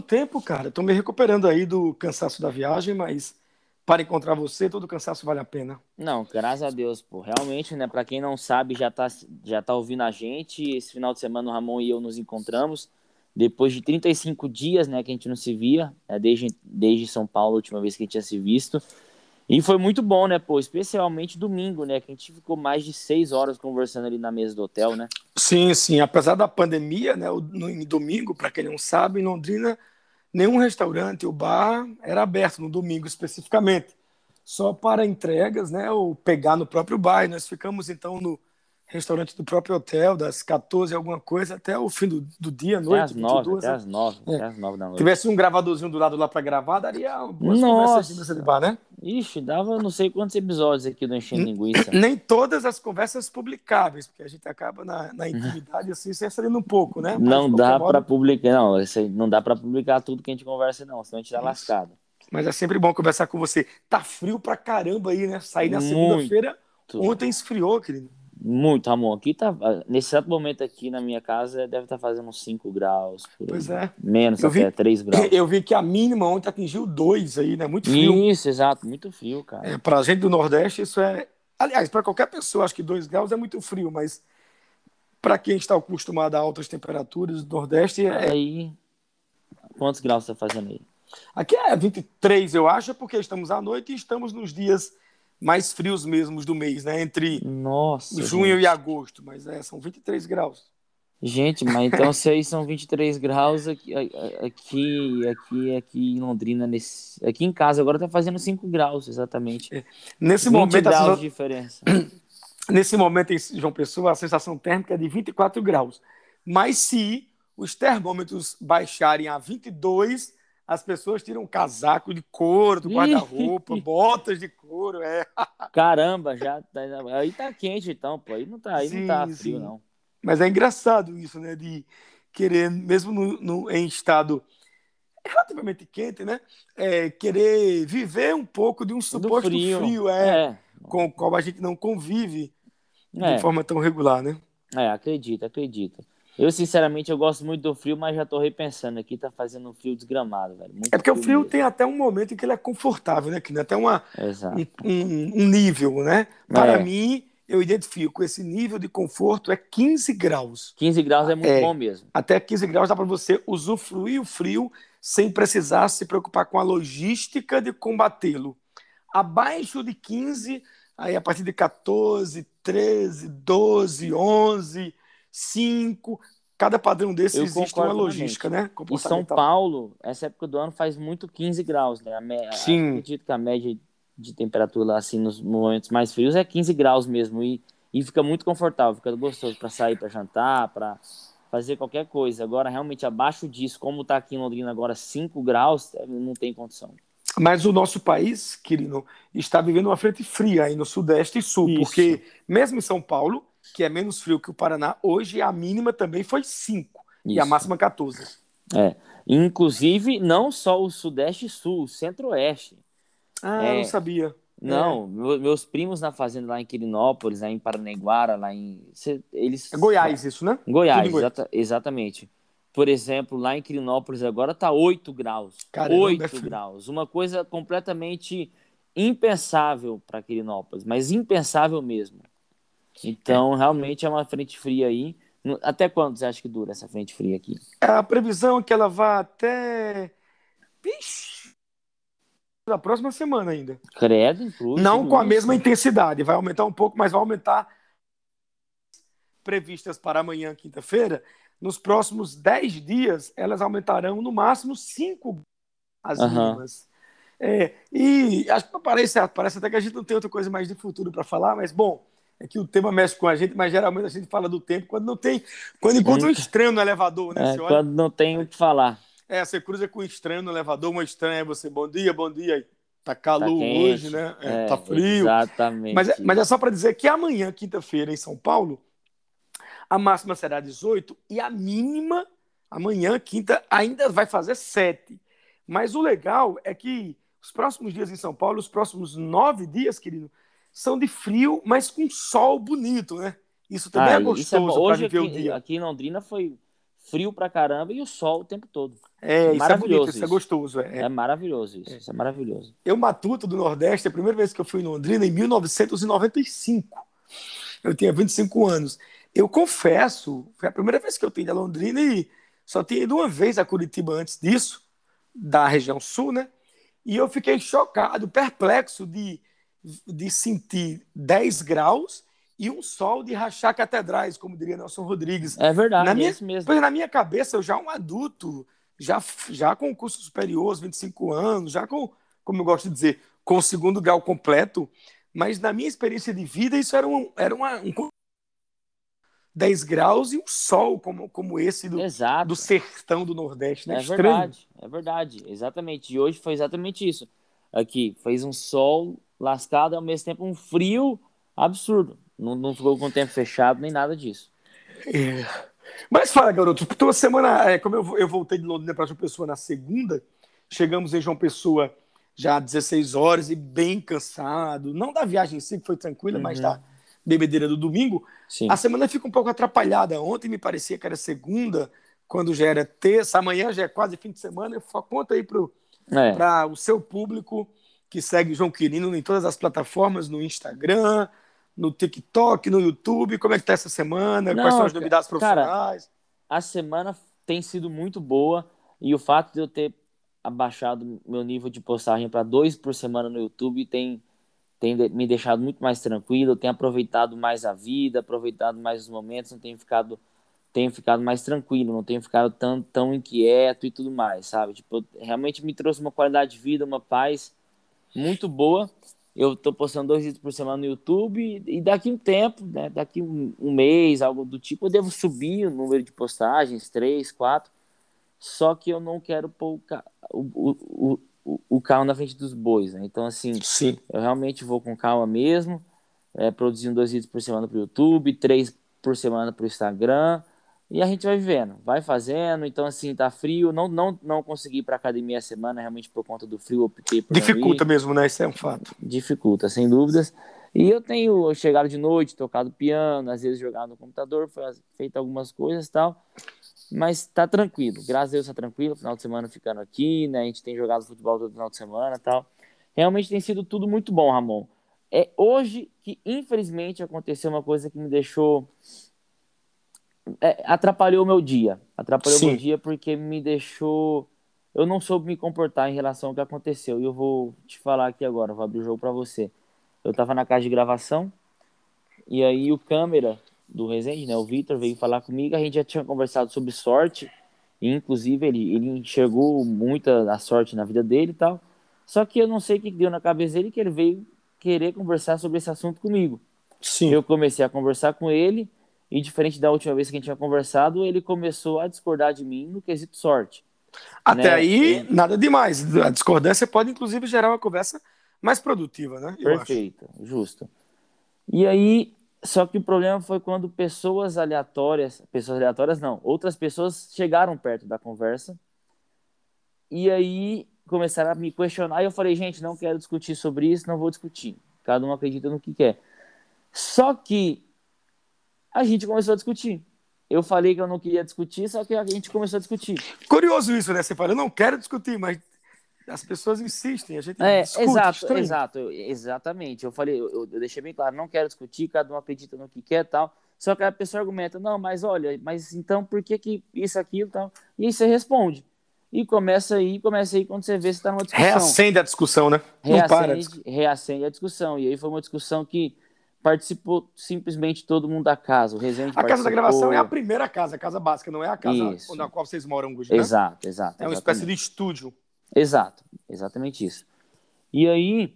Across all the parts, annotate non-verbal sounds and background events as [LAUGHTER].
Tempo, cara? Estou me recuperando aí do cansaço da viagem, mas para encontrar você, todo cansaço vale a pena. Não, graças a Deus, pô. Realmente, né? Para quem não sabe, já tá, já tá ouvindo a gente. Esse final de semana o Ramon e eu nos encontramos. Depois de 35 dias, né, que a gente não se via, né, desde, desde São Paulo, a última vez que a gente tinha se visto. E foi muito bom, né, pô? Especialmente domingo, né? Que a gente ficou mais de seis horas conversando ali na mesa do hotel, né? Sim, sim. Apesar da pandemia, né? No domingo, para quem não sabe, em Londrina, nenhum restaurante ou bar era aberto no domingo especificamente. Só para entregas, né? Ou pegar no próprio bar. E nós ficamos então no restaurante do próprio hotel, das 14 alguma coisa até o fim do, do dia, noite. Até as 9, até as 9, é. até as 9 da noite. Tivesse um gravadorzinho do lado lá para gravar, daria boas Nossa. de bar, né? Ixi, dava não sei quantos episódios aqui do Enchendo Linguiça. Nem todas as conversas publicáveis, porque a gente acaba na, na [LAUGHS] intimidade assim, se saindo um pouco, né? Mas, não dá para publicar, não, não dá para publicar tudo que a gente conversa não, senão a gente tá Isso. lascado. Mas é sempre bom conversar com você. Tá frio pra caramba aí, né? Sair na segunda-feira, ontem esfriou, querido. Muito, Ramon. Aqui tá. Nesse exato momento aqui na minha casa deve estar tá fazendo uns 5 graus. Pois é. Menos eu até, vi, 3 [LAUGHS] graus. Eu vi que a mínima ontem atingiu 2 aí, né? Muito frio. Isso, exato, muito frio, cara. É, pra gente do Nordeste, isso é. Aliás, para qualquer pessoa, acho que 2 graus é muito frio, mas para quem está acostumado a altas temperaturas do Nordeste. É... Aí. Quantos graus você está fazendo aí? Aqui é 23, eu acho, porque estamos à noite e estamos nos dias mais frios mesmos do mês, né? Entre Nossa, junho gente. e agosto, mas é, são 23 graus. Gente, mas então se aí são 23 graus aqui, aqui, aqui, aqui em Londrina, nesse, aqui em casa agora tá fazendo 5 graus, exatamente. É. Nesse momento graus de diferença. [COUGHS] Nesse momento em João Pessoa, a sensação térmica é de 24 graus. Mas se os termômetros baixarem a 22, as pessoas tiram casaco de couro do guarda-roupa, botas de couro, é. [LAUGHS] Caramba, já tá, aí tá quente então, pô, aí não tá, aí sim, não tá frio sim. não. Mas é engraçado isso, né, de querer mesmo no, no em estado relativamente quente, né, é, querer viver um pouco de um suposto frio, frio é, é, com o qual a gente não convive é. de forma tão regular, né? É, acredita, acredita. Eu, sinceramente, eu gosto muito do frio, mas já tô repensando aqui, tá fazendo um frio desgramado, velho. Muito é porque frio o frio mesmo. tem até um momento em que ele é confortável, né? Que tem até uma, um, um, um, nível, né? Para é. mim, eu identifico esse nível de conforto é 15 graus. 15 graus é muito é, bom mesmo. Até 15 graus dá para você usufruir o frio sem precisar se preocupar com a logística de combatê-lo. Abaixo de 15, aí a partir de 14, 13, 12, 11 cinco. Cada padrão desse Eu existe uma logística, né? Em São Paulo, essa época do ano faz muito 15 graus, né? A Sim. Acredito que a média de temperatura lá, assim, nos momentos mais frios é 15 graus mesmo. E, e fica muito confortável, fica gostoso para sair, para jantar, para fazer qualquer coisa. Agora, realmente, abaixo disso, como está aqui em Londrina agora 5 graus, é, não tem condição. Mas o nosso país, querido, está vivendo uma frente fria aí no Sudeste e Sul, Isso. porque mesmo em São Paulo, que é menos frio que o Paraná, hoje a mínima também foi 5 e a máxima 14. É. Inclusive, não só o Sudeste e Sul, o Centro-Oeste. Ah, é... não sabia. Não, é. meus primos na fazenda lá em Quirinópolis, lá em Paranaguara, lá em. Eles... É Goiás, isso, né? Goiás, exata... exatamente. Por exemplo, lá em Quirinópolis agora tá 8 graus. Caramba, 8 é graus. Uma coisa completamente impensável para Quirinópolis, mas impensável mesmo. Então, é. realmente é uma frente fria aí. Até quando você acha que dura essa frente fria aqui? A previsão é que ela vá até. Vixe! Na próxima semana ainda. Credo, inclusive. Não com a mesma intensidade. Vai aumentar um pouco, mas vai aumentar. Previstas para amanhã, quinta-feira. Nos próximos 10 dias, elas aumentarão no máximo 5 as uhum. mínimas. É, e acho que parece, parece até que a gente não tem outra coisa mais de futuro para falar, mas bom é que o tema mexe com a gente, mas geralmente a gente fala do tempo quando não tem. Quando encontra um estranho no elevador, né? É, quando não tem o que falar. É, você cruza com um estranho no elevador, uma estranha, você, bom dia, bom dia. Tá calor tá hoje, né? É, é, tá frio. Exatamente. Mas é, mas é só para dizer que amanhã, quinta-feira, em São Paulo, a máxima será 18 e a mínima, amanhã, quinta, ainda vai fazer 7. Mas o legal é que os próximos dias em São Paulo, os próximos nove dias, querido, são de frio, mas com sol bonito, né? Isso também ah, é, é gostoso é Hoje aqui, o dia. Aqui em Londrina foi frio pra caramba e o sol o tempo todo. É, isso é bonito, isso, é gostoso. É, é maravilhoso isso, é. isso é maravilhoso. Eu, Matuto do Nordeste, a primeira vez que eu fui em Londrina, em 1995. Eu tinha 25 anos. Eu confesso, foi a primeira vez que eu tenho a Londrina e só tinha ido uma vez a Curitiba antes disso, da região sul, né? E eu fiquei chocado, perplexo de, de sentir 10 graus e um sol de rachar catedrais, como diria Nelson Rodrigues. É verdade, na minha, é mesmo. Pois na minha cabeça, eu já um adulto, já, já com curso superior, aos 25 anos, já com, como eu gosto de dizer, com o segundo grau completo, mas na minha experiência de vida, isso era um, era uma, um 10 graus e um sol como, como esse do, do sertão do Nordeste, né? É Estranho. verdade, é verdade, exatamente. E hoje foi exatamente isso. Aqui fez um sol lascado e ao mesmo tempo um frio absurdo. Não, não ficou com o tempo fechado nem nada disso. É. Mas fala, garoto, tua semana, é, como eu, eu voltei de Londrina para João Pessoa na segunda, chegamos em João Pessoa já 16 horas e bem cansado. Não da viagem em si, que foi tranquila, uhum. mas da bebedeira do domingo. Sim. A semana fica um pouco atrapalhada. Ontem me parecia que era segunda, quando já era terça, amanhã já é quase fim de semana. Conta aí para é. o seu público que segue João Quirino em todas as plataformas, no Instagram, no TikTok, no YouTube. Como é que tá essa semana? Não, Quais são as novidades profissionais? Cara, a semana tem sido muito boa e o fato de eu ter abaixado meu nível de postagem para dois por semana no YouTube tem tem me deixado muito mais tranquilo, eu tenho aproveitado mais a vida, aproveitado mais os momentos, não tenho ficado tenho ficado mais tranquilo, não tenho ficado tão, tão inquieto e tudo mais, sabe? Tipo, realmente me trouxe uma qualidade de vida, uma paz muito boa. Eu tô postando dois vídeos por semana no YouTube e daqui um tempo, né, daqui um, um mês, algo do tipo, eu devo subir o número de postagens, três, quatro, só que eu não quero pôr o, o, o, o, carro na frente dos bois, né? Então, assim, Sim. eu realmente vou com calma mesmo, é, produzindo dois vídeos por semana para o YouTube, três por semana para o Instagram, e a gente vai vivendo, vai fazendo. Então, assim, tá frio, não, não, não consegui ir para academia a semana, realmente por conta do frio, optei por Dificulta mesmo, né? Isso é um fato. Dificulta, sem dúvidas. E eu tenho chegado de noite, tocado piano, às vezes jogado no computador, feito algumas coisas e tal. Mas tá tranquilo, graças a Deus tá tranquilo. Final de semana ficando aqui, né? A gente tem jogado futebol todo final de semana tal. Realmente tem sido tudo muito bom, Ramon. É hoje que, infelizmente, aconteceu uma coisa que me deixou. É, atrapalhou o meu dia. Atrapalhou o meu dia porque me deixou. Eu não soube me comportar em relação ao que aconteceu. E eu vou te falar aqui agora, vou abrir o jogo para você. Eu tava na casa de gravação, e aí o câmera do Resende, né? O Vitor veio falar comigo, a gente já tinha conversado sobre sorte, e inclusive ele, ele enxergou muita a sorte na vida dele e tal. Só que eu não sei o que deu na cabeça dele que ele veio querer conversar sobre esse assunto comigo. Sim. Eu comecei a conversar com ele, e diferente da última vez que a gente tinha conversado, ele começou a discordar de mim no quesito sorte. Até né? aí, e... nada demais. A discordância pode, inclusive, gerar uma conversa mais produtiva, né? Perfeito, justo. E aí, só que o problema foi quando pessoas aleatórias, pessoas aleatórias não, outras pessoas chegaram perto da conversa e aí começaram a me questionar. E eu falei, gente, não quero discutir sobre isso, não vou discutir. Cada um acredita no que quer. Só que a gente começou a discutir. Eu falei que eu não queria discutir, só que a gente começou a discutir. Curioso isso, né? Você fala, eu não quero discutir, mas as pessoas insistem, a gente é, discute. Exato, estranho. exato, exatamente. Eu falei, eu, eu, deixei bem claro, não quero discutir, cada um acredita no que quer tal. Só que a pessoa argumenta, não, mas olha, mas então por que que isso, aquilo tal? E aí você responde. E começa aí, começa aí quando você vê se está numa discussão. Reacende a discussão, né? Reacende, não para. Reacende a discussão. E aí foi uma discussão que participou simplesmente todo mundo da casa. O Resende a casa da gravação é a primeira casa, a casa básica, não é a casa Isso. na qual vocês moram hoje, né? Exato, exato. É uma espécie de estúdio. Exato, exatamente isso. E aí,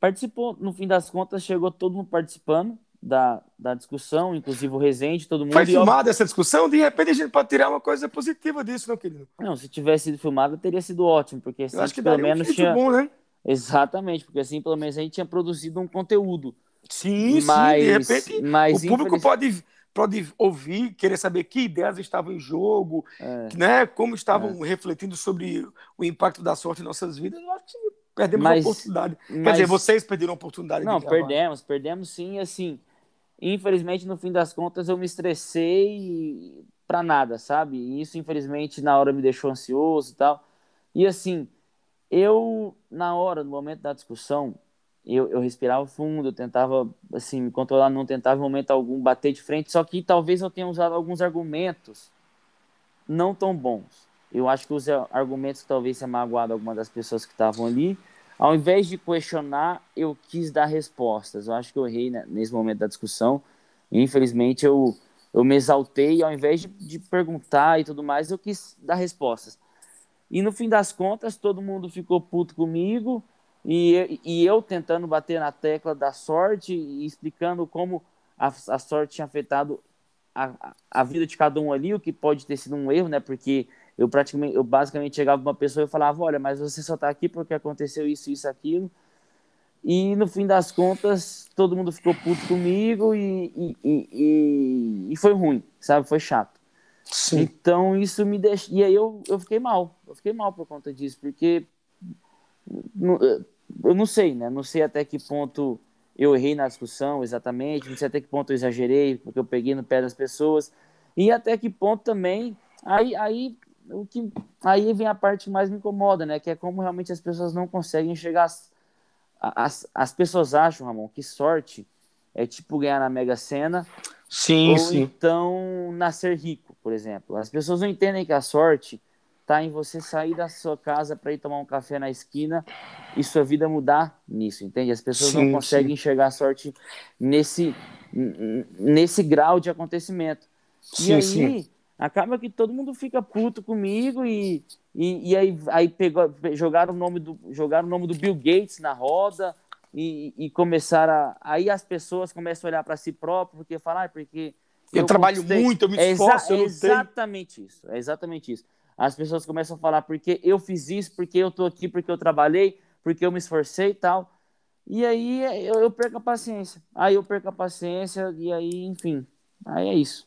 participou, no fim das contas, chegou todo mundo participando da, da discussão, inclusive o Rezende, todo mundo. Foi filmada essa discussão? De repente a gente pode tirar uma coisa positiva disso, não, querido? Não, se tivesse sido filmada, teria sido ótimo, porque assim, Eu acho que pelo menos um tinha. Bom, né? Exatamente, porque assim, pelo menos a gente tinha produzido um conteúdo. Sim, mas, sim, de repente mas, o público infeliz... pode pode ouvir, querer saber que ideias estavam em jogo, é. né? Como estavam é. refletindo sobre o impacto da sorte em nossas vidas. Eu acho que perdemos mas, a oportunidade. Mas... Quer dizer, vocês perderam a oportunidade Não, perdemos, perdemos sim, assim. Infelizmente, no fim das contas, eu me estressei para nada, sabe? E isso, infelizmente, na hora me deixou ansioso e tal. E assim, eu, na hora, no momento da discussão, eu, eu respirava fundo, eu tentava, assim, me controlar, não tentava em momento algum bater de frente, só que talvez eu tenha usado alguns argumentos não tão bons. Eu acho que os argumentos que talvez tenha magoado alguma das pessoas que estavam ali, ao invés de questionar, eu quis dar respostas. Eu acho que eu errei né, nesse momento da discussão. Infelizmente, eu, eu me exaltei, ao invés de, de perguntar e tudo mais, eu quis dar respostas. E no fim das contas, todo mundo ficou puto comigo e, e eu tentando bater na tecla da sorte e explicando como a, a sorte tinha afetado a, a vida de cada um ali, o que pode ter sido um erro, né? Porque eu praticamente, eu basicamente chegava uma pessoa e falava, olha, mas você só está aqui porque aconteceu isso, isso, aquilo. E no fim das contas, todo mundo ficou puto comigo e, e, e, e foi ruim, sabe? Foi chato. Sim. Então isso me deixa. E aí eu, eu fiquei mal. Eu fiquei mal por conta disso, porque eu não sei, né? Não sei até que ponto eu errei na discussão exatamente, não sei até que ponto eu exagerei, porque eu peguei no pé das pessoas, e até que ponto também. Aí, aí o que aí vem a parte que mais me incomoda, né? Que é como realmente as pessoas não conseguem chegar. As, as, as pessoas acham, Ramon, que sorte é tipo ganhar na Mega Sena. Sim, ou sim. então nascer rico, por exemplo. As pessoas não entendem que a sorte está em você sair da sua casa para ir tomar um café na esquina e sua vida mudar nisso, entende? As pessoas sim, não conseguem sim. enxergar a sorte nesse, nesse grau de acontecimento. Sim, e aí, sim acaba que todo mundo fica puto comigo e, e, e aí, aí pegou, jogaram, o nome do, jogaram o nome do Bill Gates na roda e, e começaram a. Aí as pessoas começam a olhar para si próprio, porque falar, ah, porque. Eu, eu trabalho muito, eu me esforço, é exa exatamente tenho... isso, é exatamente isso. As pessoas começam a falar porque eu fiz isso, porque eu tô aqui, porque eu trabalhei, porque eu me esforcei e tal. E aí eu, eu perco a paciência. Aí eu perco a paciência e aí, enfim, aí é isso.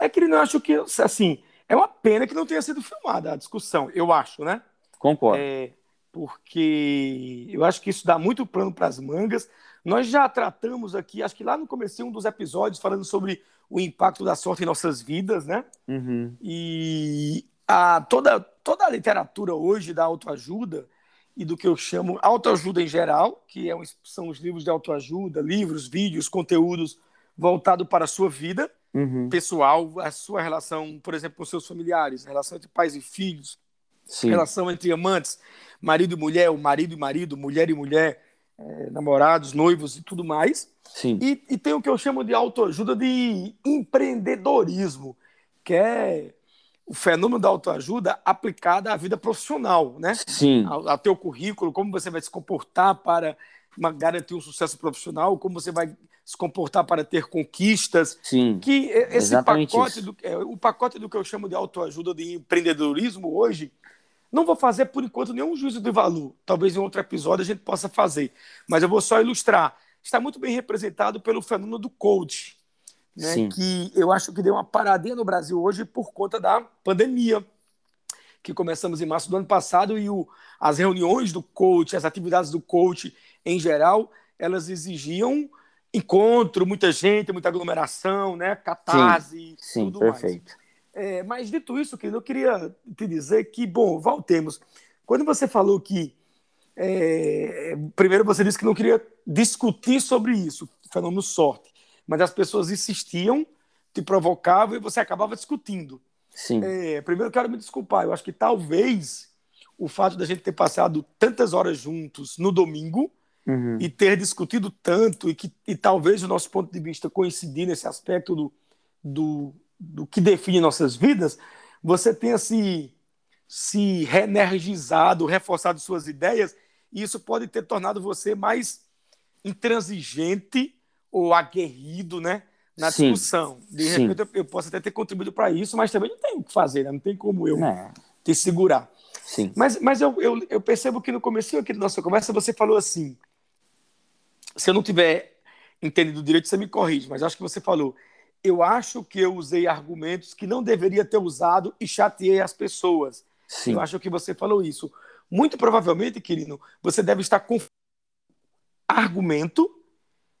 É que ele não acha que, assim, é uma pena que não tenha sido filmada a discussão, eu acho, né? Concordo. É, porque eu acho que isso dá muito plano para as mangas. Nós já tratamos aqui, acho que lá no começo um dos episódios falando sobre o impacto da sorte em nossas vidas, né? Uhum. E a, toda, toda a literatura hoje da autoajuda e do que eu chamo autoajuda em geral, que é, são os livros de autoajuda, livros, vídeos, conteúdos voltados para a sua vida, uhum. pessoal, a sua relação, por exemplo, com seus familiares, relação entre pais e filhos, Sim. relação entre amantes, marido e mulher, o marido e marido, mulher e mulher, é, namorados, noivos e tudo mais. Sim. E, e tem o que eu chamo de autoajuda de empreendedorismo, que é o fenômeno da autoajuda aplicada à vida profissional, né? Sim. Ao, ao teu currículo, como você vai se comportar para garantir um sucesso profissional, como você vai se comportar para ter conquistas. Sim. Que esse pacote, do, é, o pacote do que eu chamo de autoajuda, de empreendedorismo hoje, não vou fazer por enquanto nenhum juízo de valor. Talvez em outro episódio a gente possa fazer, mas eu vou só ilustrar. Está muito bem representado pelo fenômeno do coach, né? Sim. que eu acho que deu uma paradinha no Brasil hoje por conta da pandemia que começamos em março do ano passado e o, as reuniões do coach, as atividades do coach em geral, elas exigiam encontro, muita gente, muita aglomeração, né? Catarse, sim, sim, tudo perfeito. mais. É, mas dito isso, eu queria te dizer que, bom, voltemos. Quando você falou que é, primeiro você disse que não queria discutir sobre isso, fenômeno sorte, mas as pessoas insistiam, te provocavam e você acabava discutindo. Sim. É, primeiro quero me desculpar, eu acho que talvez o fato da gente ter passado tantas horas juntos no domingo uhum. e ter discutido tanto e que e talvez o nosso ponto de vista coincidir nesse aspecto do, do, do que define nossas vidas, você tenha se, se reenergizado, reforçado suas ideias, e isso pode ter tornado você mais intransigente ou aguerrido, né? Na Sim. discussão. De repente, eu, eu posso até ter contribuído para isso, mas também não tem o que fazer, né? não tem como eu é. te segurar. Sim. Mas, mas eu, eu, eu percebo que no começo aqui da nossa conversa você falou assim: se eu não tiver entendido direito, você me corrige, mas acho que você falou. Eu acho que eu usei argumentos que não deveria ter usado e chateei as pessoas. Sim. Eu acho que você falou isso. Muito provavelmente, querido, você deve estar com argumento,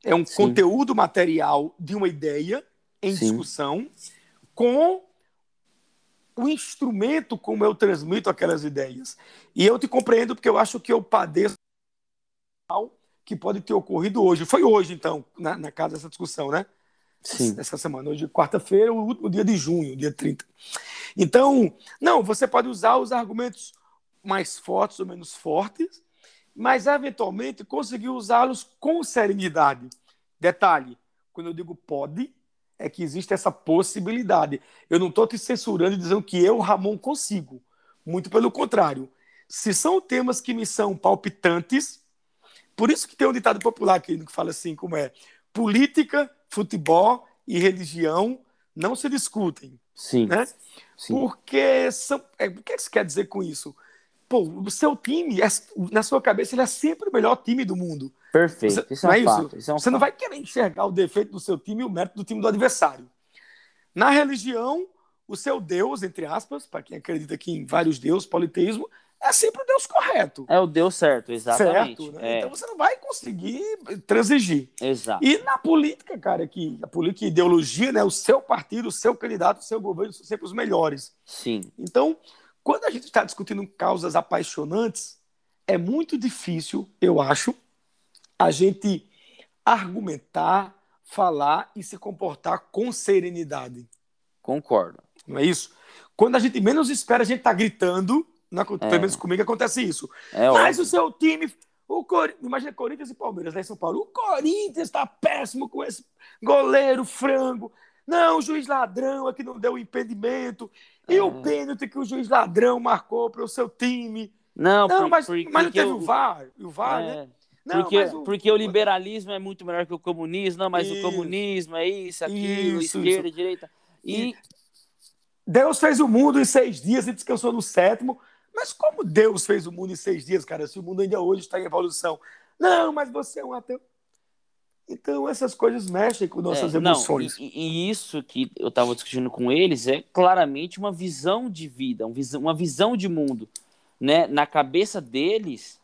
é um Sim. conteúdo material de uma ideia em Sim. discussão, com o instrumento como eu transmito aquelas ideias. E eu te compreendo porque eu acho que eu padeço que pode ter ocorrido hoje. Foi hoje, então, na, na casa dessa discussão, né? Sim. Essa semana, hoje, quarta-feira, o último dia de junho, dia 30. Então, não, você pode usar os argumentos mais fortes ou menos fortes, mas eventualmente conseguir usá-los com serenidade. Detalhe: quando eu digo pode, é que existe essa possibilidade. Eu não estou te censurando e dizendo que eu, Ramon, consigo. Muito pelo contrário. Se são temas que me são palpitantes, por isso que tem um ditado popular que fala assim, como é, política, futebol e religião não se discutem. Sim. Né? Sim. Porque são, é, o que você quer dizer com isso? Pô, o seu time, é, na sua cabeça, ele é sempre o melhor time do mundo. Perfeito. Você, isso, é um é fato, isso? isso é um você fato. não vai querer enxergar o defeito do seu time e o mérito do time do adversário. Na religião, o seu Deus, entre aspas, para quem acredita aqui em vários deuses, politeísmo, é sempre o Deus correto. É o Deus certo, exatamente. Certo, né? é. Então você não vai conseguir transigir. Exato. E na política, cara, que a política e ideologia, né, o seu partido, o seu candidato, o seu governo são sempre os melhores. Sim. Então, quando a gente está discutindo causas apaixonantes, é muito difícil, eu acho, a gente argumentar, falar e se comportar com serenidade. Concordo. Não é isso? Quando a gente menos espera, a gente está gritando na, é. Pelo menos comigo acontece isso. É Mas óbvio. o seu time. O Cor... Imagina Corinthians e Palmeiras lá em São Paulo. O Corinthians está péssimo com esse goleiro frango. Não, o juiz ladrão aqui não deu o impedimento. E é. o pênalti que o juiz ladrão marcou para o seu time. Não, não por, mas, por, mas não teve o VAR. O VAR, é. né? Não, porque, o... porque o liberalismo é muito melhor que o comunismo. Não, mas isso. o comunismo é isso, aquilo, isso, esquerda, isso. direita. E... Deus fez o mundo em seis dias e descansou no sétimo. Mas como Deus fez o mundo em seis dias, cara, se o mundo ainda hoje está em evolução? Não, mas você é um ateu. Então, essas coisas mexem com nossas é, emoções. Não, e, e, isso que eu estava discutindo com eles é claramente uma visão de vida, uma visão de mundo. Né? Na cabeça deles,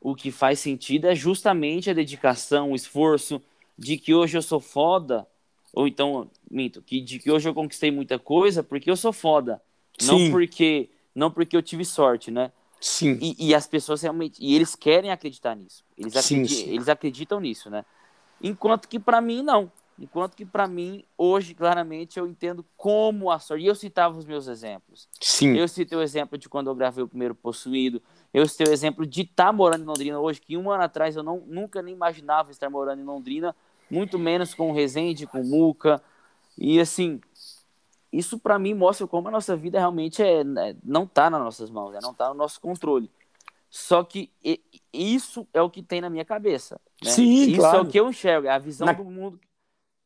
o que faz sentido é justamente a dedicação, o esforço de que hoje eu sou foda, ou então, minto, que, de que hoje eu conquistei muita coisa porque eu sou foda. Sim. Não porque não porque eu tive sorte, né? Sim. E, e as pessoas realmente. E eles querem acreditar nisso. Eles, sim, sim. eles acreditam nisso, né? Enquanto que para mim, não. Enquanto que para mim, hoje, claramente, eu entendo como a sorte. E eu citava os meus exemplos. Sim. Eu citei o exemplo de quando eu gravei o primeiro Possuído. Eu citei o exemplo de estar tá morando em Londrina hoje, que um ano atrás eu não, nunca nem imaginava estar morando em Londrina, muito menos com o Resende, com o Muca. E assim, isso para mim mostra como a nossa vida realmente é, né, não está nas nossas mãos, né? não está no nosso controle. Só que isso é o que tem na minha cabeça. Né? Sim, isso claro. é o que eu enxergo, é a visão na... do mundo.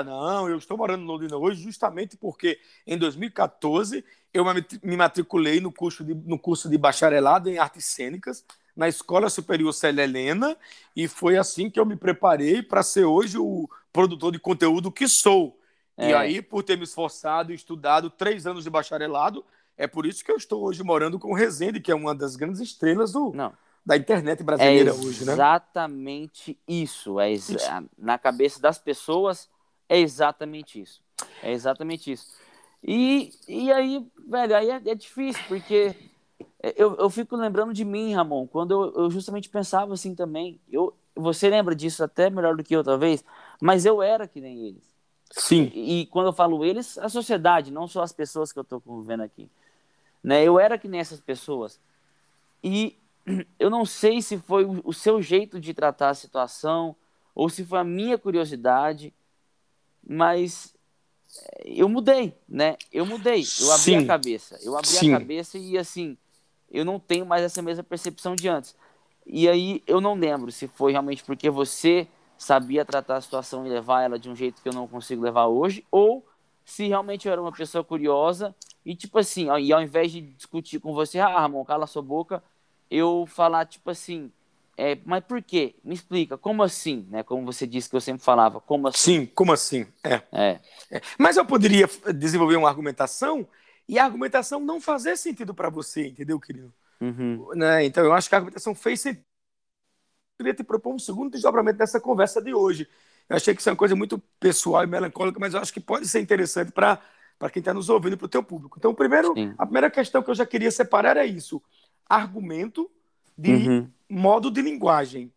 Não, eu estou morando em Londrina hoje justamente porque em 2014 eu me matriculei no curso de, no curso de bacharelado em artes cênicas na Escola Superior Célia Helena e foi assim que eu me preparei para ser hoje o produtor de conteúdo que sou. É. E aí, por ter me esforçado e estudado três anos de bacharelado, é por isso que eu estou hoje morando com o Rezende, que é uma das grandes estrelas do, Não. da internet brasileira é hoje, né? Exatamente isso. É ex isso. Na cabeça das pessoas, é exatamente isso. É exatamente isso. E, e aí, velho, aí é, é difícil, porque eu, eu fico lembrando de mim, Ramon, quando eu, eu justamente pensava assim também. Eu, você lembra disso até melhor do que eu, talvez, mas eu era que nem eles. Sim. E, e, quando eu falo eles, a sociedade, não só as pessoas que eu estou convivendo aqui. Né? Eu era que nem essas pessoas. E [CLEARS THROAT] eu não sei se foi o, o seu jeito de tratar a situação ou se foi a minha curiosidade, mas eh, eu mudei, né? Eu mudei, eu abri Sim. a cabeça. Eu abri Sim. a cabeça e assim, eu não tenho mais essa mesma percepção de antes. E aí eu não lembro se foi realmente porque você sabia tratar a situação e levar ela de um jeito que eu não consigo levar hoje, ou se realmente eu era uma pessoa curiosa e, tipo assim, ó, e ao invés de discutir com você, ah, Ramon, cala sua boca, eu falar, tipo assim, é, mas por quê? Me explica, como assim? Né? Como você disse que eu sempre falava, como assim? Sim, como assim? É. é. é. Mas eu poderia desenvolver uma argumentação e a argumentação não fazer sentido para você, entendeu, querido? Uhum. Né? Então eu acho que a argumentação fez sentido queria te propor um segundo desdobramento dessa conversa de hoje. Eu achei que isso é uma coisa muito pessoal e melancólica, mas eu acho que pode ser interessante para para quem está nos ouvindo, para o teu público. Então, primeiro, a primeira questão que eu já queria separar é isso: argumento de uhum. modo de linguagem.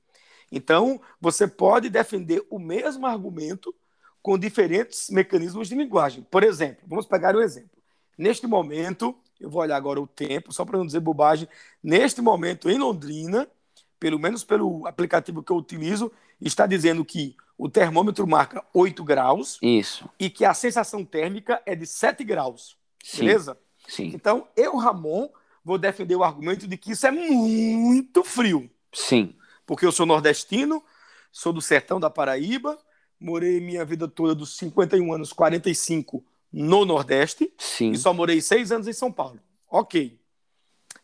Então, você pode defender o mesmo argumento com diferentes mecanismos de linguagem. Por exemplo, vamos pegar um exemplo. Neste momento, eu vou olhar agora o tempo, só para não dizer bobagem. Neste momento, em Londrina, pelo menos pelo aplicativo que eu utilizo, está dizendo que o termômetro marca 8 graus. Isso. E que a sensação térmica é de 7 graus. Sim. Beleza? Sim. Então, eu, Ramon, vou defender o argumento de que isso é muito frio. Sim. Porque eu sou nordestino, sou do sertão da Paraíba, morei minha vida toda dos 51 anos, 45 no Nordeste. Sim. E só morei seis anos em São Paulo. Ok.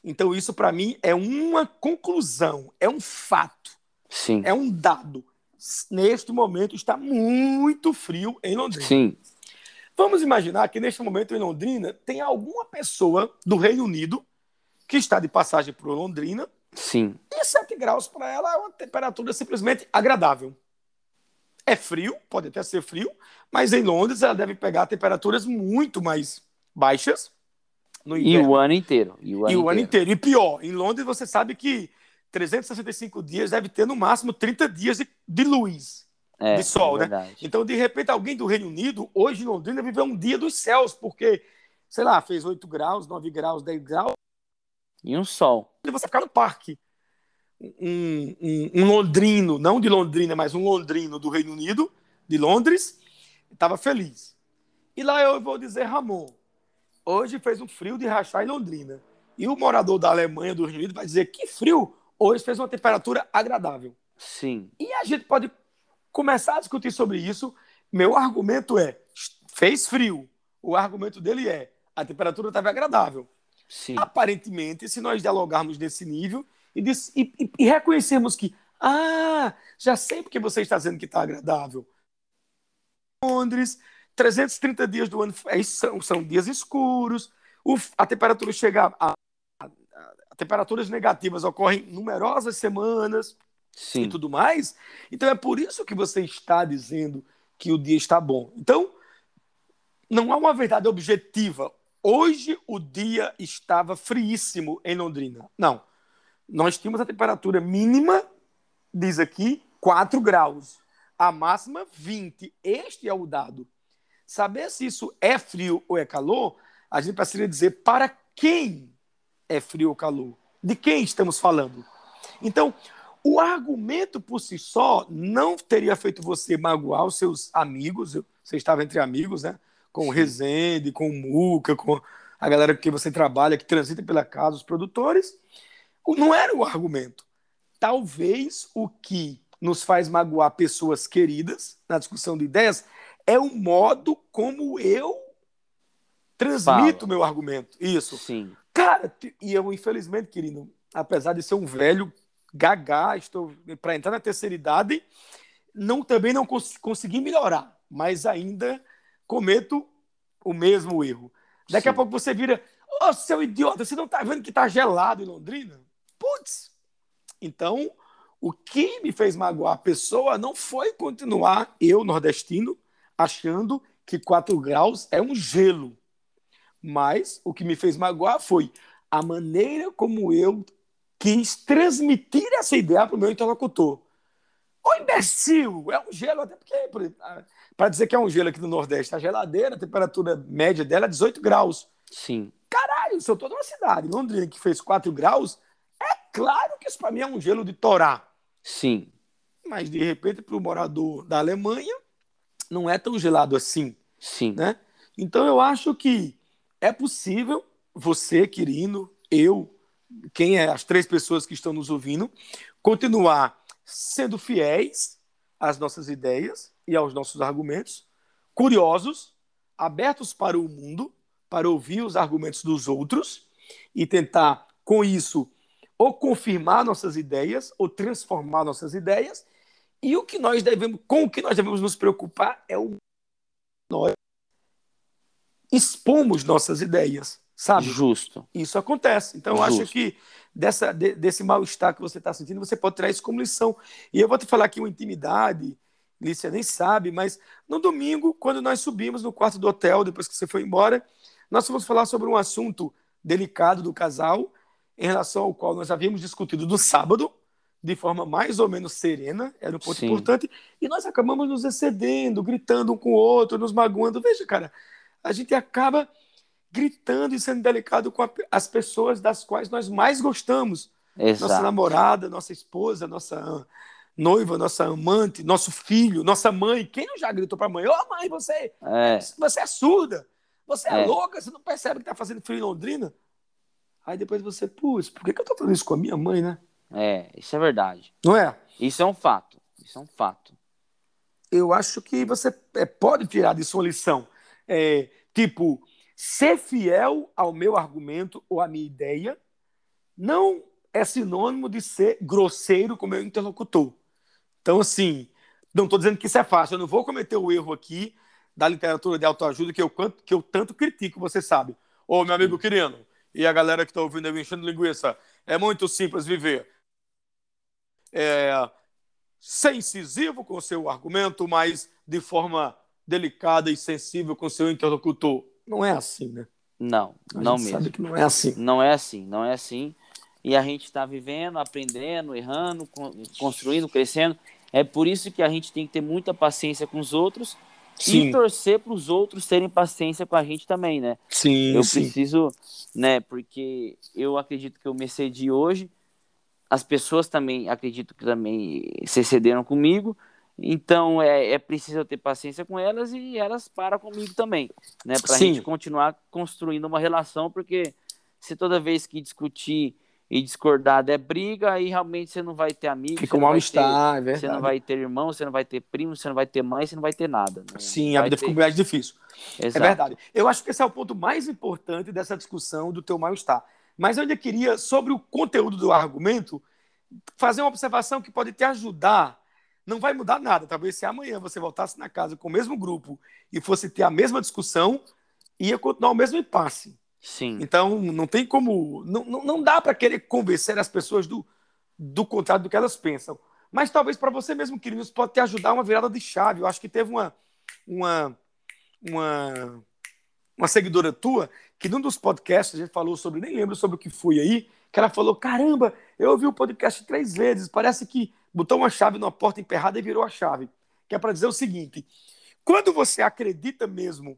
Então, isso para mim é uma conclusão, é um fato. Sim. É um dado. Neste momento está muito frio em Londrina. Sim. Vamos imaginar que neste momento em Londrina tem alguma pessoa do Reino Unido que está de passagem por Londrina. Sim. E 7 graus para ela é uma temperatura simplesmente agradável. É frio, pode até ser frio, mas em Londres ela deve pegar temperaturas muito mais baixas. E o ano inteiro. E o ano, e o inteiro. ano inteiro. E pior, em Londres você sabe que 365 dias deve ter no máximo 30 dias de, de luz. É, de sol, é né? Então, de repente, alguém do Reino Unido, hoje em Londrina, viveu um dia dos céus, porque, sei lá, fez 8 graus, 9 graus, 10 graus. E um sol. E você ficar no parque um, um, um, londrino, não de Londrina, mas um londrino do Reino Unido, de Londres, estava feliz. E lá eu vou dizer, Ramon, hoje fez um frio de rachar em Londrina. E o morador da Alemanha, do Reino Unido, vai dizer, que frio, hoje fez uma temperatura agradável. Sim. E a gente pode começar a discutir sobre isso. Meu argumento é, fez frio. O argumento dele é, a temperatura estava agradável. Sim. Aparentemente, se nós dialogarmos nesse nível, e, diz, e, e, e reconhecermos que, ah, já sei porque você está dizendo que está agradável. Londres, 330 dias do ano é, são, são dias escuros, o, a temperatura chega a, a, a, temperaturas negativas ocorrem numerosas semanas Sim. e tudo mais. Então é por isso que você está dizendo que o dia está bom. Então, não há uma verdade objetiva. Hoje o dia estava friíssimo em Londrina. Não nós tínhamos a temperatura mínima, diz aqui, 4 graus. A máxima, 20. Este é o dado. Saber se isso é frio ou é calor, a gente precisaria dizer para quem é frio ou calor. De quem estamos falando? Então, o argumento por si só não teria feito você magoar os seus amigos. Você estava entre amigos, né? Com o Rezende, com o Muca, com a galera que você trabalha, que transita pela casa, os produtores. Não era o argumento. Talvez o que nos faz magoar pessoas queridas na discussão de ideias é o modo como eu transmito o meu argumento. Isso. Sim. Cara, e eu, infelizmente, querido, apesar de ser um velho gagá, estou para entrar na terceira idade, não, também não cons consegui melhorar, mas ainda cometo o mesmo erro. Daqui Sim. a pouco você vira, ô oh, seu idiota, você não está vendo que está gelado em Londrina? Putz! Então, o que me fez magoar a pessoa não foi continuar, eu, nordestino, achando que 4 graus é um gelo. Mas o que me fez magoar foi a maneira como eu quis transmitir essa ideia para o meu interlocutor. Ô imbecil! É um gelo, até porque, para dizer que é um gelo aqui no Nordeste, a geladeira, a temperatura média dela é 18 graus. Sim. Caralho, se eu estou numa cidade, Londrina, que fez 4 graus, Claro que isso para mim é um gelo de Torá. Sim. Mas de repente para o morador da Alemanha não é tão gelado assim. Sim. Né? Então eu acho que é possível você, querido, eu, quem é as três pessoas que estão nos ouvindo, continuar sendo fiéis às nossas ideias e aos nossos argumentos, curiosos, abertos para o mundo, para ouvir os argumentos dos outros e tentar, com isso, ou confirmar nossas ideias, ou transformar nossas ideias. E o que nós devemos, com o que nós devemos nos preocupar é o nós expomos nossas ideias, sabe? Justo. Isso acontece. Então, eu acho que dessa, de, desse mal-estar que você está sentindo, você pode tirar isso como lição. E eu vou te falar aqui uma intimidade, Lícia nem sabe, mas no domingo, quando nós subimos no quarto do hotel, depois que você foi embora, nós vamos falar sobre um assunto delicado do casal, em relação ao qual nós havíamos discutido no sábado, de forma mais ou menos serena, era um ponto Sim. importante, e nós acabamos nos excedendo, gritando um com o outro, nos magoando. Veja, cara, a gente acaba gritando e sendo delicado com a, as pessoas das quais nós mais gostamos. Exato. Nossa namorada, nossa esposa, nossa noiva, nossa amante, nosso filho, nossa mãe. Quem não já gritou para a mãe? Ô, oh, mãe, você é. você é surda, você é, é, louca, você não percebe que está fazendo frio em Londrina? Aí depois você, putz, por que, que eu estou fazendo isso com a minha mãe, né? É, isso é verdade. Não é? Isso é um fato. Isso é um fato. Eu acho que você é, pode tirar disso uma lição. É, tipo, ser fiel ao meu argumento ou à minha ideia não é sinônimo de ser grosseiro com o meu interlocutor. Então, assim, não estou dizendo que isso é fácil. Eu não vou cometer o erro aqui da literatura de autoajuda que eu, que eu tanto critico, você sabe. Ô, meu amigo querido, e a galera que está ouvindo aí enchendo linguiça, é muito simples viver é, ser incisivo com o seu argumento, mas de forma delicada e sensível com o seu interlocutor. Não é assim, né? Não, a não mesmo. Sabe que não é assim. Não é assim, não é assim. E a gente está vivendo, aprendendo, errando, construindo, crescendo. É por isso que a gente tem que ter muita paciência com os outros sim. e torcer para os outros terem paciência com a gente também, né? Sim. Eu sim. preciso, né? Porque eu acredito que eu me hoje as pessoas também, acredito que também se excederam comigo, então é, é preciso eu ter paciência com elas e elas param comigo também, né? Para a gente continuar construindo uma relação, porque se toda vez que discutir e discordar der briga, aí realmente você não vai ter amigo. Fica um mal-estar, é verdade. Você não vai ter irmão, você não vai ter primo, você não vai ter mãe, você não vai ter nada. Né? Sim, a vida ter... fica mais difícil. É Exato. É verdade. Eu acho que esse é o ponto mais importante dessa discussão do teu mal-estar. Mas eu ainda queria, sobre o conteúdo do argumento, fazer uma observação que pode te ajudar. Não vai mudar nada. Talvez se amanhã você voltasse na casa com o mesmo grupo e fosse ter a mesma discussão, ia continuar o mesmo impasse. Sim. Então, não tem como. Não, não, não dá para querer convencer as pessoas do, do contrário do que elas pensam. Mas talvez para você mesmo, querido, isso pode te ajudar uma virada de chave. Eu acho que teve uma, uma, uma, uma seguidora tua que num dos podcasts a gente falou sobre, nem lembro sobre o que foi aí, que ela falou: caramba, eu ouvi o podcast três vezes, parece que botou uma chave numa porta emperrada e virou a chave. Que é para dizer o seguinte: quando você acredita mesmo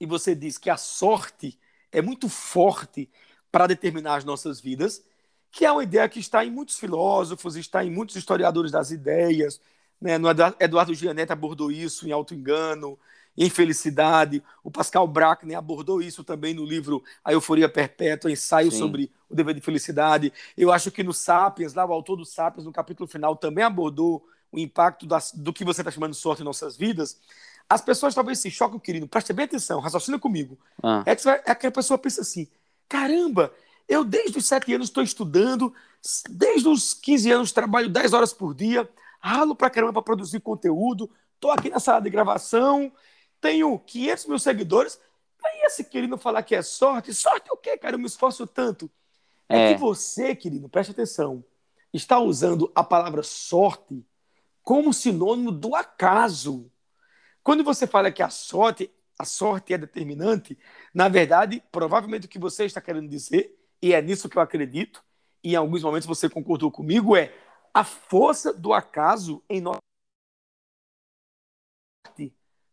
e você diz que a sorte é muito forte para determinar as nossas vidas, que é uma ideia que está em muitos filósofos, está em muitos historiadores das ideias, né? No Eduardo Gianetti abordou isso em Auto Engano, infelicidade. O Pascal Brackner abordou isso também no livro A Euforia Perpétua, ensaio Sim. sobre o dever de felicidade. Eu acho que no Sapiens, lá o autor do Sapiens, no capítulo final, também abordou o impacto das, do que você está chamando de sorte em nossas vidas. As pessoas talvez se chocam, querido, preste bem atenção, raciocina comigo. Ah. É, que, é que a pessoa pensa assim, caramba, eu desde os sete anos estou estudando, desde os 15 anos trabalho 10 horas por dia, ralo pra caramba para produzir conteúdo, estou aqui na sala de gravação, tenho 500 mil seguidores. Aí esse querido falar que é sorte. Sorte o quê, cara? Eu me esforço tanto. É, é que você, querido, preste atenção, está usando a palavra sorte como sinônimo do acaso. Quando você fala que a sorte, a sorte é determinante, na verdade, provavelmente o que você está querendo dizer, e é nisso que eu acredito, e em alguns momentos você concordou comigo, é a força do acaso em nós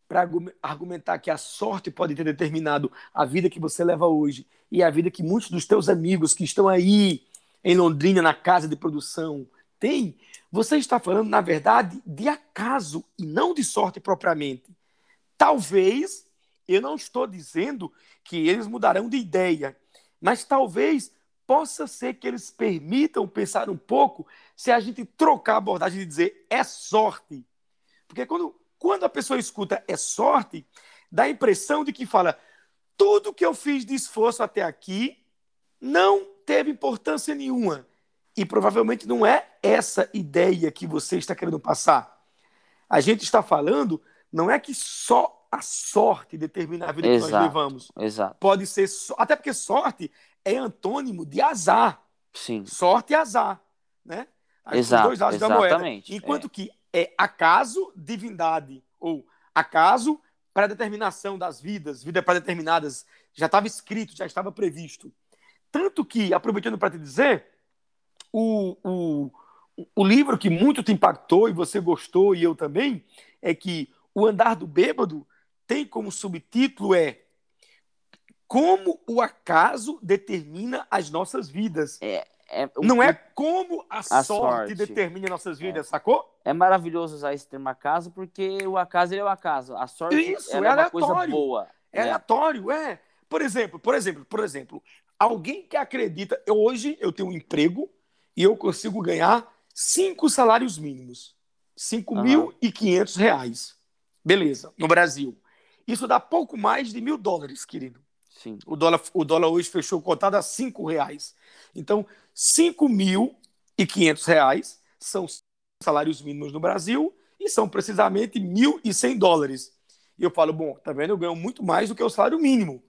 para argumentar que a sorte pode ter determinado a vida que você leva hoje e a vida que muitos dos teus amigos que estão aí em Londrina, na casa de produção, têm, você está falando, na verdade, de acaso e não de sorte propriamente. Talvez, eu não estou dizendo que eles mudarão de ideia, mas talvez possa ser que eles permitam pensar um pouco se a gente trocar a abordagem de dizer é sorte. Porque quando quando a pessoa escuta é sorte, dá a impressão de que fala: tudo que eu fiz de esforço até aqui não teve importância nenhuma. E provavelmente não é essa ideia que você está querendo passar. A gente está falando, não é que só a sorte determina a vida exato, que nós levamos. Exato. Pode ser, até porque sorte é antônimo de azar. Sim. Sorte e azar, né? Exato, dois lados exatamente. da moeda. Enquanto é. que é acaso, divindade, ou acaso, pré-determinação das vidas, vidas pré-determinadas, já estava escrito, já estava previsto. Tanto que, aproveitando para te dizer, o, o, o livro que muito te impactou e você gostou e eu também, é que O Andar do Bêbado tem como subtítulo é Como o acaso determina as nossas vidas. É, é, não é como a, a sorte, sorte, determina nossas vidas, é. sacou? É maravilhoso usar esse termo acaso, porque o acaso é o acaso. A sorte Isso, é, é uma coisa boa. É né? aleatório, é. Por exemplo, por exemplo, por exemplo, alguém que acredita, eu, hoje eu tenho um emprego e eu consigo ganhar cinco salários mínimos. cinco mil e quinhentos reais. Beleza, no Brasil. Isso dá pouco mais de mil dólares, querido. Sim. O dólar, o dólar hoje fechou cotado a cinco reais. Então, 5.500 reais são salários mínimos no Brasil e são precisamente 1.100 dólares. E eu falo, bom, tá vendo? Eu ganho muito mais do que o salário mínimo.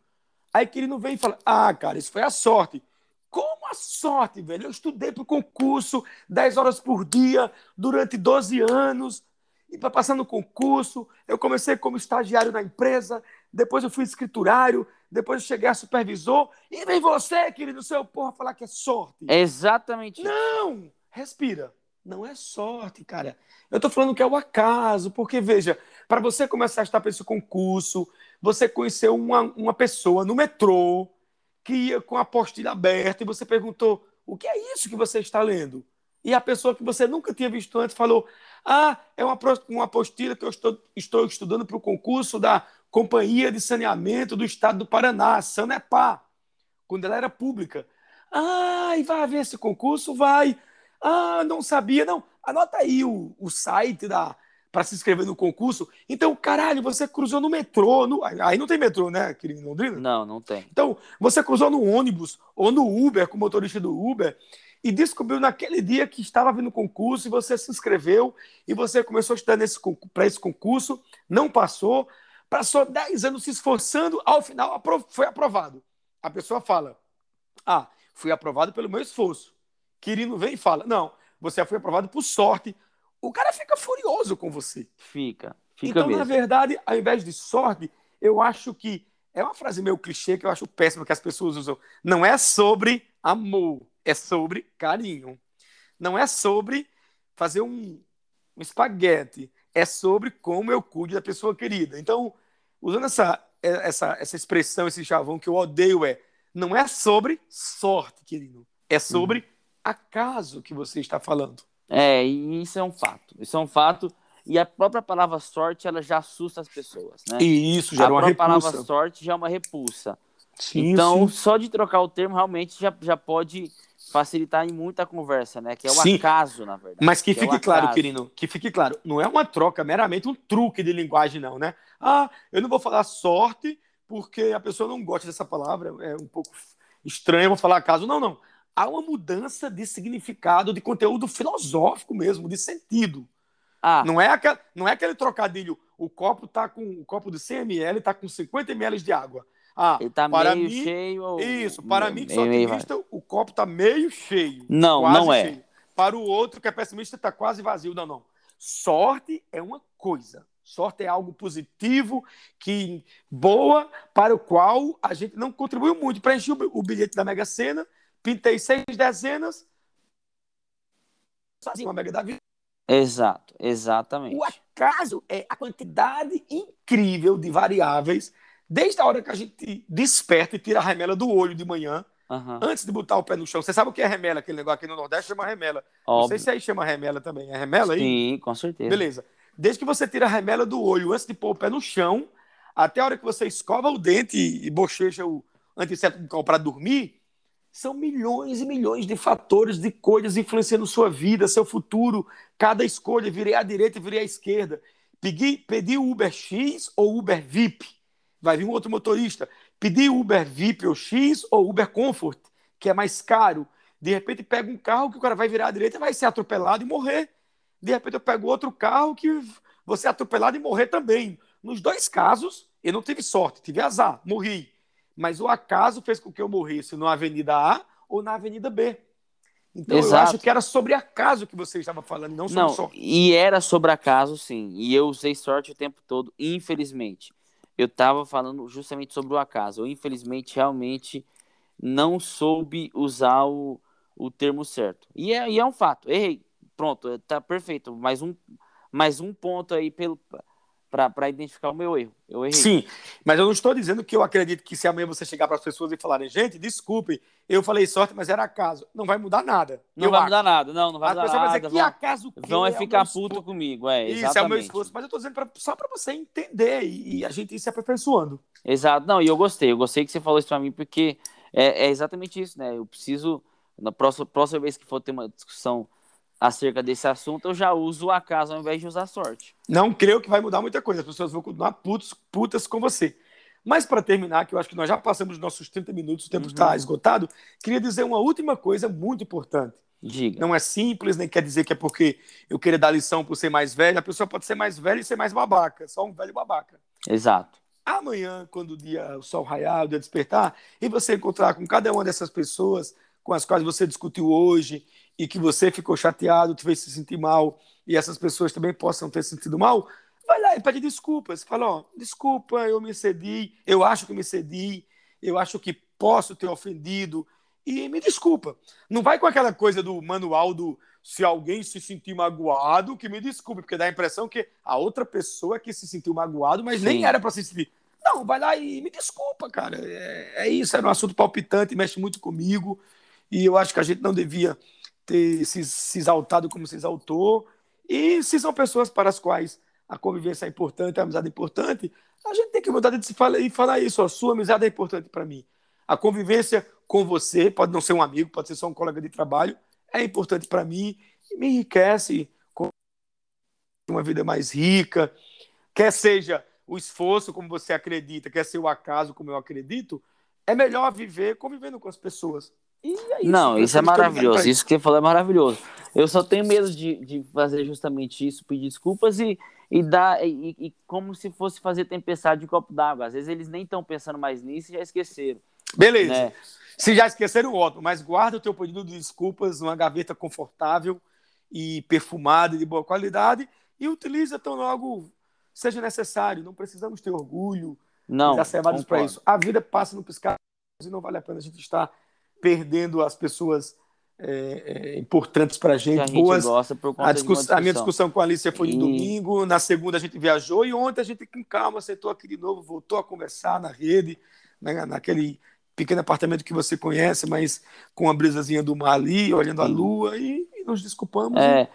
Aí que ele não vem e fala, ah, cara, isso foi a sorte. Como a sorte, velho? Eu estudei para o concurso 10 horas por dia durante 12 anos. E para passar no concurso, eu comecei como estagiário na empresa, depois eu fui escriturário, depois eu cheguei a supervisor, e vem você, querido seu porra, falar que é sorte. É exatamente Não! Respira. Não é sorte, cara. Eu tô falando que é o acaso, porque, veja, para você começar a estar para esse concurso, você conheceu uma, uma pessoa no metrô que ia com a apostila aberta e você perguntou: o que é isso que você está lendo? E a pessoa que você nunca tinha visto antes falou: Ah, é uma, uma apostila que eu estou, estou estudando para o concurso da Companhia de Saneamento do Estado do Paraná, Sanepar, quando ela era pública. Ah, e vai haver esse concurso? Vai. Ah, não sabia. Não, anota aí o, o site da para se inscrever no concurso. Então, caralho, você cruzou no metrô. No... Aí não tem metrô, né, querido em Londrina? Não, não tem. Então, você cruzou no ônibus ou no Uber, com o motorista do Uber, e descobriu naquele dia que estava vindo concurso e você se inscreveu e você começou a estudar para esse concurso, não passou, passou 10 anos se esforçando, ao final foi aprovado. A pessoa fala: Ah, fui aprovado pelo meu esforço. Quirino vem e fala: Não, você foi aprovado por sorte. O cara fica furioso com você. Fica, fica Então, mesmo. na verdade, ao invés de sorte, eu acho que é uma frase meio clichê que eu acho péssima que as pessoas usam. Não é sobre amor, é sobre carinho. Não é sobre fazer um, um espaguete, é sobre como eu cuido da pessoa querida. Então, usando essa, essa, essa expressão, esse chavão que eu odeio, é não é sobre sorte, querido. É sobre uhum. acaso que você está falando. É, e isso é um fato. Isso é um fato. E a própria palavra sorte, ela já assusta as pessoas, né? E isso já é uma repulsa. A palavra sorte já é uma repulsa. Sim, então, sim. só de trocar o termo, realmente já, já pode facilitar em muita conversa, né? Que é o Sim, acaso, na verdade. Mas que, que fique é claro, querido, que fique claro, não é uma troca, meramente um truque de linguagem, não, né? Ah, eu não vou falar sorte porque a pessoa não gosta dessa palavra, é um pouco estranho, eu vou falar acaso. Não, não. Há uma mudança de significado, de conteúdo filosófico mesmo, de sentido. Ah. Não, é aquele, não é aquele trocadilho, o copo tá com o copo de 100 ml tá com 50 ml de água. Ah, ele tá para meio mim, cheio. Ou... Isso, para mim, que sou otimista, meio... o copo tá meio cheio. Não, não é. Cheio. Para o outro, que é pessimista, tá quase vazio. Não, não. Sorte é uma coisa. Sorte é algo positivo, que boa, para o qual a gente não contribuiu muito. Preenchi o bilhete da Mega Sena, pintei seis dezenas, sozinho uma Mega da Vida. Exato, exatamente. O acaso é a quantidade incrível de variáveis Desde a hora que a gente desperta e tira a remela do olho de manhã, uhum. antes de botar o pé no chão. Você sabe o que é remela? Aquele negócio aqui no Nordeste chama remela. Óbvio. Não sei se aí chama remela também. É remela aí? Sim, com certeza. Beleza. Desde que você tira a remela do olho antes de pôr o pé no chão, até a hora que você escova o dente e bochecha o antisséptico para dormir, são milhões e milhões de fatores, de coisas influenciando sua vida, seu futuro. Cada escolha, virei à direita e virei à esquerda. Pedi, pedi o Uber X ou Uber VIP vai vir um outro motorista pedir Uber VIP ou X ou Uber Comfort, que é mais caro. De repente pega um carro que o cara vai virar à direita e vai ser atropelado e morrer. De repente eu pego outro carro que você é atropelado e morrer também. Nos dois casos, eu não tive sorte, tive azar, morri. Mas o acaso fez com que eu morresse na Avenida A ou na Avenida B. Então Exato. eu acho que era sobre acaso que você estava falando, não sobre não, sorte. E era sobre acaso, sim. E eu usei sorte o tempo todo, infelizmente. Eu estava falando justamente sobre o acaso. Eu, infelizmente, realmente não soube usar o, o termo certo. E é, e é um fato. Errei. Pronto, tá perfeito. Mais um, mais um ponto aí pelo, para identificar o meu erro. Eu errei. Sim, mas eu não estou dizendo que eu acredito que se amanhã você chegar para as pessoas e falarem, gente, desculpe, eu falei sorte, mas era acaso. Não vai mudar nada. Não vai acho. mudar nada, não, não vai mudar nada. Dizer, que vão, acaso que vão é ficar puto comigo, é, Isso exatamente. é o meu esforço, mas eu estou dizendo pra, só para você entender e, e, a gente ir se aperfeiçoando. Exato, não, e eu gostei, eu gostei que você falou isso para mim, porque é, é, exatamente isso, né? Eu preciso, na próxima, próxima vez que for ter uma discussão acerca desse assunto, eu já uso o acaso ao invés de usar sorte. Não creio que vai mudar muita coisa. As pessoas vão continuar putos, putas com você. Mas para terminar, que eu acho que nós já passamos os nossos 30 minutos, o tempo está uhum. esgotado, queria dizer uma última coisa muito importante. Diga. Não é simples, nem quer dizer que é porque eu queria dar lição por ser mais velho. A pessoa pode ser mais velha e ser mais babaca, só um velho babaca. Exato. Amanhã, quando o dia, o sol raiar, o dia despertar, e você encontrar com cada uma dessas pessoas com as quais você discutiu hoje e que você ficou chateado, te fez se sentir mal e essas pessoas também possam ter se sentido mal, vai lá e pede desculpas. Fala, ó, desculpa, eu me cedi, eu acho que me cedi, eu acho que posso ter ofendido e me desculpa. Não vai com aquela coisa do manual do se alguém se sentir magoado, que me desculpe, porque dá a impressão que a outra pessoa é que se sentiu magoado, mas Sim. nem era para se sentir. Não, vai lá e me desculpa, cara. É, é isso, era um assunto palpitante, mexe muito comigo. E eu acho que a gente não devia ter se, se exaltado como se exaltou. E se são pessoas para as quais a convivência é importante, a amizade é importante, a gente tem que mudar de se falar e falar isso. A sua amizade é importante para mim. A convivência com você, pode não ser um amigo, pode ser só um colega de trabalho, é importante para mim, me enriquece com uma vida mais rica. Quer seja o esforço como você acredita, quer ser o acaso como eu acredito, é melhor viver convivendo com as pessoas. É isso, não, isso é maravilhoso. Isso que você falou é maravilhoso. Eu só tenho medo de, de fazer justamente isso, pedir desculpas e, e dar e, e como se fosse fazer tempestade de copo d'água. Às vezes eles nem estão pensando mais nisso e já esqueceram. Beleza. Né? Se já esqueceram, ótimo, mas guarda o teu pedido de desculpas numa gaveta confortável e perfumada de boa qualidade e utiliza tão logo seja necessário. Não precisamos ter orgulho, não, exacerbados para isso. A vida passa no piscar e não vale a pena a gente estar perdendo as pessoas é, é, importantes para a gente, boas. a, discuss... a, minha discussão com a Alicia foi no e... domingo, na segunda a gente viajou e ontem a gente com calma sentou aqui de novo, voltou a conversar na rede, né, naquele pequeno apartamento que você conhece, mas com a brisazinha do mar ali, olhando a lua e, e nos desculpamos. É.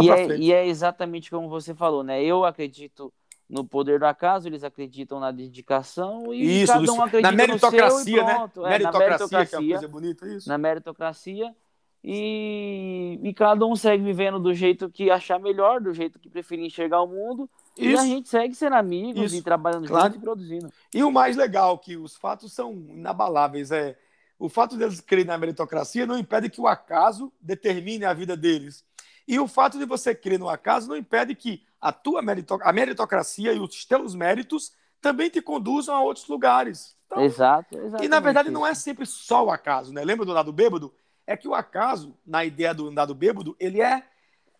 E, e, é, frente. e é exatamente como você falou, né? Eu acredito no poder do acaso, eles acreditam na dedicação e isso, cada um acredita na meritocracia, né? Meritocracia, é, na meritocracia, que é uma coisa bonita, isso. Na meritocracia e, e cada um segue vivendo do jeito que achar melhor, do jeito que preferir enxergar o mundo. Isso. E a gente segue sendo amigos isso. e trabalhando claro. junto e produzindo. E o mais legal, que os fatos são inabaláveis, é o fato deles crerem na meritocracia não impede que o acaso determine a vida deles. E o fato de você crer no acaso não impede que a tua a meritocracia e os teus méritos também te conduzam a outros lugares. Então, Exato. E na verdade não é sempre só o acaso, né? Lembra do dado bêbado? É que o acaso, na ideia do dado bêbado, ele é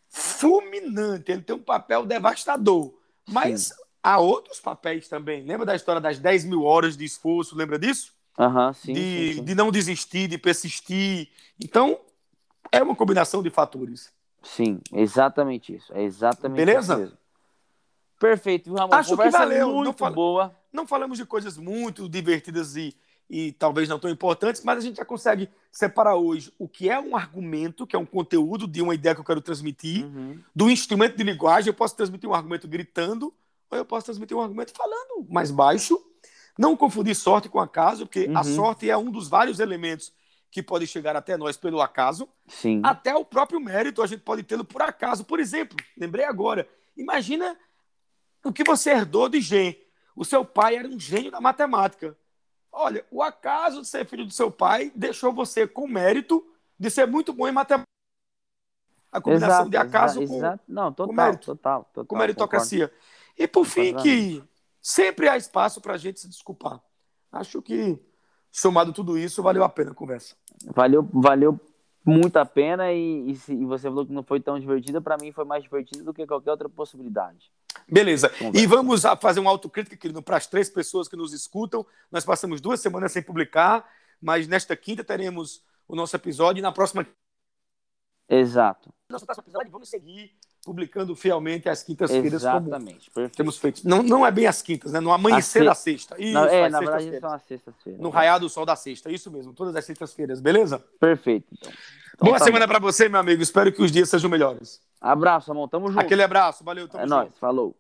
fulminante, ele tem um papel devastador. Mas sim. há outros papéis também. Lembra da história das 10 mil horas de esforço? Lembra disso? Uhum, sim, de, sim, sim. de não desistir, de persistir. Então, é uma combinação de fatores. Sim, exatamente isso. É exatamente Beleza? isso. Perfeito, Ramon. Acho que valeu. Muito não fal... boa. Não falamos de coisas muito divertidas e, e talvez não tão importantes, mas a gente já consegue separar hoje o que é um argumento, que é um conteúdo de uma ideia que eu quero transmitir, uhum. do instrumento de linguagem. Eu posso transmitir um argumento gritando, ou eu posso transmitir um argumento falando mais baixo. Não confundir sorte com acaso, porque uhum. a sorte é um dos vários elementos que pode chegar até nós pelo acaso, Sim. até o próprio mérito a gente pode tê-lo por acaso. Por exemplo, lembrei agora, imagina o que você herdou de Gen. O seu pai era um gênio da matemática. Olha, o acaso de ser filho do seu pai deixou você com mérito de ser muito bom em matemática. A combinação exato, de acaso exato, com, exato. Não, total, com mérito, total, total, com meritocracia. Concordo. E por fim, que sempre há espaço para a gente se desculpar. Acho que somado tudo isso, valeu a pena a conversa. Valeu, valeu muito a pena e, e, se, e você falou que não foi tão divertida, para mim foi mais divertida do que qualquer outra possibilidade. Beleza. E vamos fazer uma autocrítica, querido, para as três pessoas que nos escutam. Nós passamos duas semanas sem publicar, mas nesta quinta teremos o nosso episódio e na próxima. Exato. Nosso próximo episódio, vamos seguir publicando fielmente às quintas-feiras. Exatamente, como temos feito. Não, não é bem às quintas, né? No amanhecer da sexta. Isso, não, é, na verdade são as sextas-feiras. No raiar do sol da sexta, isso mesmo, todas as sextas-feiras, beleza? Perfeito, então. então Boa tá semana para você, meu amigo. Espero que os dias sejam melhores. Abraço, amor. Tamo junto. Aquele abraço. Valeu, tamo é junto. nóis. Falou.